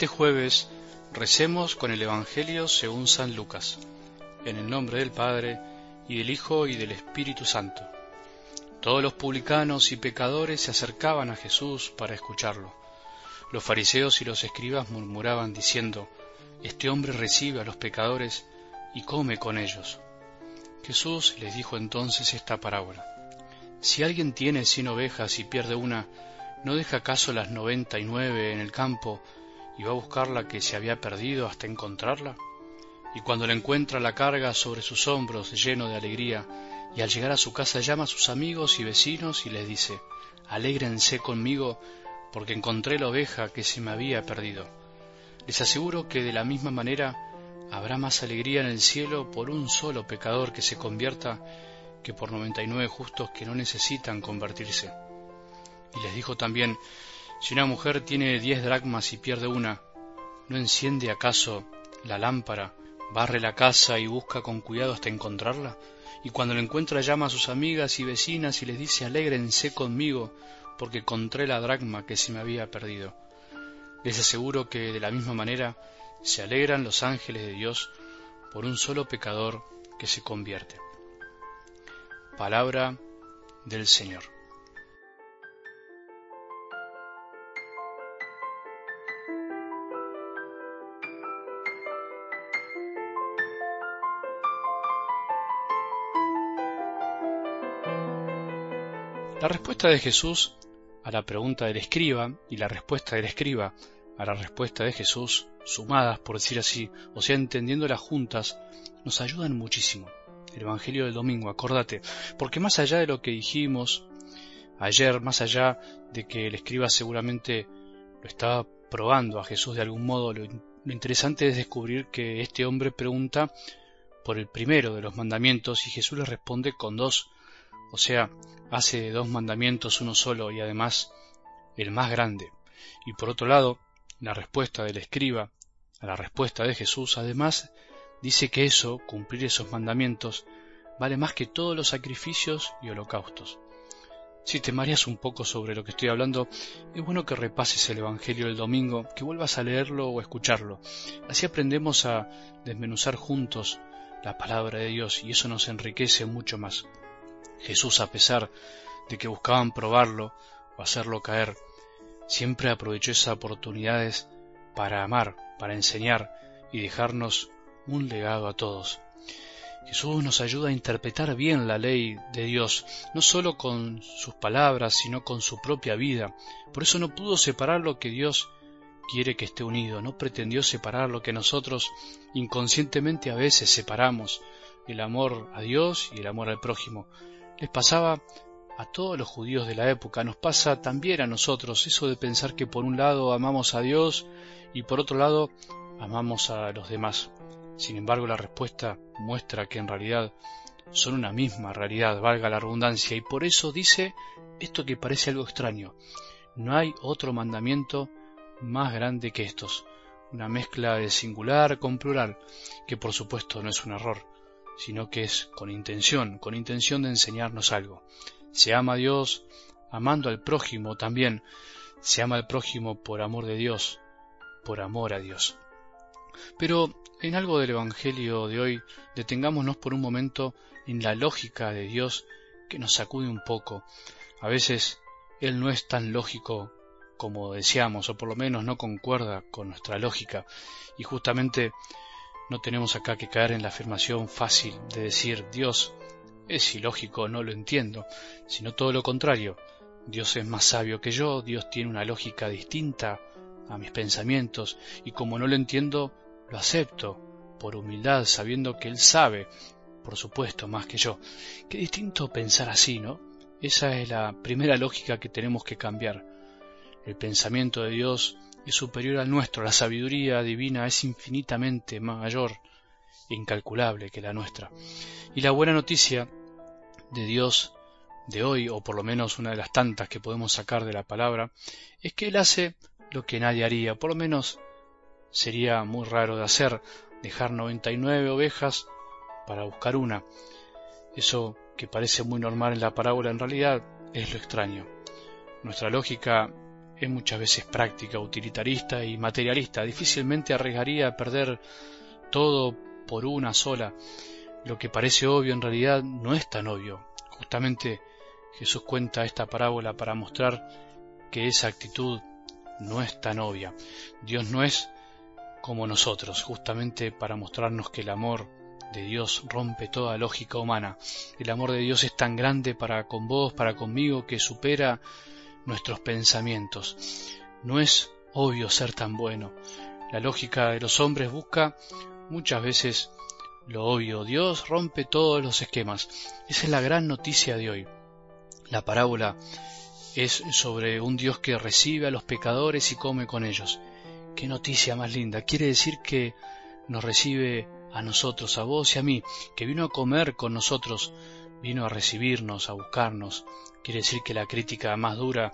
Este jueves recemos con el Evangelio según San Lucas, en el nombre del Padre, y del Hijo, y del Espíritu Santo. Todos los publicanos y pecadores se acercaban a Jesús para escucharlo. Los fariseos y los escribas murmuraban diciendo, Este hombre recibe a los pecadores y come con ellos. Jesús les dijo entonces esta parábola. Si alguien tiene cien ovejas y pierde una, ¿no deja acaso las noventa y nueve en el campo va a buscar la que se había perdido hasta encontrarla? Y cuando la encuentra la carga sobre sus hombros lleno de alegría, y al llegar a su casa llama a sus amigos y vecinos y les dice, Alégrense conmigo porque encontré la oveja que se me había perdido. Les aseguro que de la misma manera habrá más alegría en el cielo por un solo pecador que se convierta que por noventa y nueve justos que no necesitan convertirse. Y les dijo también, si una mujer tiene diez dracmas y pierde una, ¿no enciende acaso la lámpara, barre la casa y busca con cuidado hasta encontrarla? Y cuando la encuentra llama a sus amigas y vecinas y les dice, alégrense conmigo, porque encontré la dracma que se me había perdido. Les aseguro que de la misma manera se alegran los ángeles de Dios por un solo pecador que se convierte. Palabra del Señor. La respuesta de Jesús a la pregunta del escriba y la respuesta del escriba a la respuesta de Jesús, sumadas por decir así, o sea, entendiéndolas juntas, nos ayudan muchísimo. El Evangelio del domingo, acordate, porque más allá de lo que dijimos ayer, más allá de que el escriba seguramente lo estaba probando a Jesús de algún modo, lo, lo interesante es descubrir que este hombre pregunta por el primero de los mandamientos y Jesús le responde con dos o sea, hace de dos mandamientos uno solo y además el más grande. Y por otro lado, la respuesta del escriba a la respuesta de Jesús, además, dice que eso, cumplir esos mandamientos, vale más que todos los sacrificios y holocaustos. Si te mareas un poco sobre lo que estoy hablando, es bueno que repases el Evangelio del domingo, que vuelvas a leerlo o escucharlo. Así aprendemos a desmenuzar juntos la palabra de Dios y eso nos enriquece mucho más. Jesús, a pesar de que buscaban probarlo o hacerlo caer, siempre aprovechó esas oportunidades para amar, para enseñar y dejarnos un legado a todos. Jesús nos ayuda a interpretar bien la ley de Dios, no sólo con sus palabras, sino con su propia vida. Por eso no pudo separar lo que Dios quiere que esté unido, no pretendió separar lo que nosotros inconscientemente a veces separamos, el amor a Dios y el amor al prójimo les pasaba a todos los judíos de la época, nos pasa también a nosotros eso de pensar que por un lado amamos a Dios y por otro lado amamos a los demás. Sin embargo, la respuesta muestra que en realidad son una misma realidad, valga la redundancia, y por eso dice esto que parece algo extraño. No hay otro mandamiento más grande que estos, una mezcla de singular con plural, que por supuesto no es un error sino que es con intención, con intención de enseñarnos algo. Se ama a Dios amando al prójimo también. Se ama al prójimo por amor de Dios, por amor a Dios. Pero en algo del Evangelio de hoy detengámonos por un momento en la lógica de Dios que nos sacude un poco. A veces Él no es tan lógico como deseamos, o por lo menos no concuerda con nuestra lógica, y justamente no tenemos acá que caer en la afirmación fácil de decir Dios es ilógico, no lo entiendo, sino todo lo contrario. Dios es más sabio que yo, Dios tiene una lógica distinta a mis pensamientos y como no lo entiendo, lo acepto por humildad, sabiendo que Él sabe, por supuesto, más que yo. Qué distinto pensar así, ¿no? Esa es la primera lógica que tenemos que cambiar. El pensamiento de Dios es superior al nuestro, la sabiduría divina es infinitamente mayor e incalculable que la nuestra. Y la buena noticia de Dios de hoy, o por lo menos una de las tantas que podemos sacar de la palabra, es que Él hace lo que nadie haría, por lo menos sería muy raro de hacer, dejar 99 ovejas para buscar una. Eso que parece muy normal en la parábola en realidad es lo extraño. Nuestra lógica es muchas veces práctica, utilitarista y materialista. Difícilmente arriesgaría a perder todo por una sola. Lo que parece obvio en realidad no es tan obvio. Justamente Jesús cuenta esta parábola para mostrar que esa actitud no es tan obvia. Dios no es como nosotros, justamente para mostrarnos que el amor de Dios rompe toda lógica humana. El amor de Dios es tan grande para con vos, para conmigo, que supera nuestros pensamientos. No es obvio ser tan bueno. La lógica de los hombres busca muchas veces lo obvio. Dios rompe todos los esquemas. Esa es la gran noticia de hoy. La parábola es sobre un Dios que recibe a los pecadores y come con ellos. Qué noticia más linda. Quiere decir que nos recibe a nosotros, a vos y a mí, que vino a comer con nosotros, vino a recibirnos, a buscarnos. Quiere decir que la crítica más dura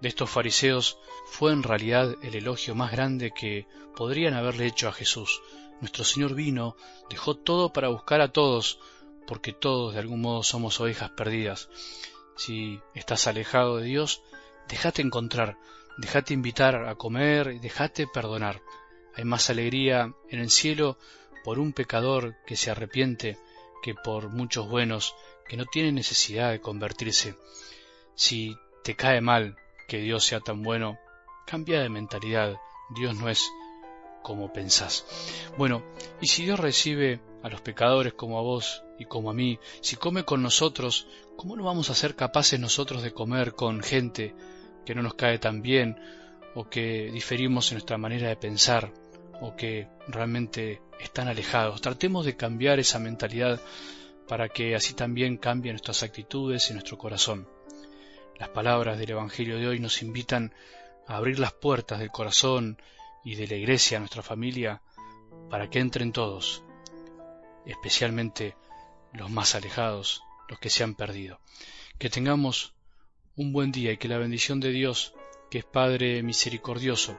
de estos fariseos fue en realidad el elogio más grande que podrían haberle hecho a Jesús. Nuestro Señor vino, dejó todo para buscar a todos, porque todos de algún modo somos ovejas perdidas. Si estás alejado de Dios, déjate encontrar, déjate invitar a comer, déjate perdonar. Hay más alegría en el cielo por un pecador que se arrepiente que por muchos buenos que no tienen necesidad de convertirse. Si te cae mal que Dios sea tan bueno, cambia de mentalidad. Dios no es como pensás. Bueno, y si Dios recibe a los pecadores como a vos y como a mí, si come con nosotros, ¿cómo no vamos a ser capaces nosotros de comer con gente que no nos cae tan bien o que diferimos en nuestra manera de pensar o que realmente están alejados. Tratemos de cambiar esa mentalidad para que así también cambien nuestras actitudes y nuestro corazón. Las palabras del Evangelio de hoy nos invitan a abrir las puertas del corazón y de la iglesia a nuestra familia para que entren todos, especialmente los más alejados, los que se han perdido. Que tengamos un buen día y que la bendición de Dios, que es Padre misericordioso,